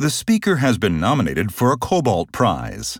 The speaker has been nominated for a Cobalt Prize.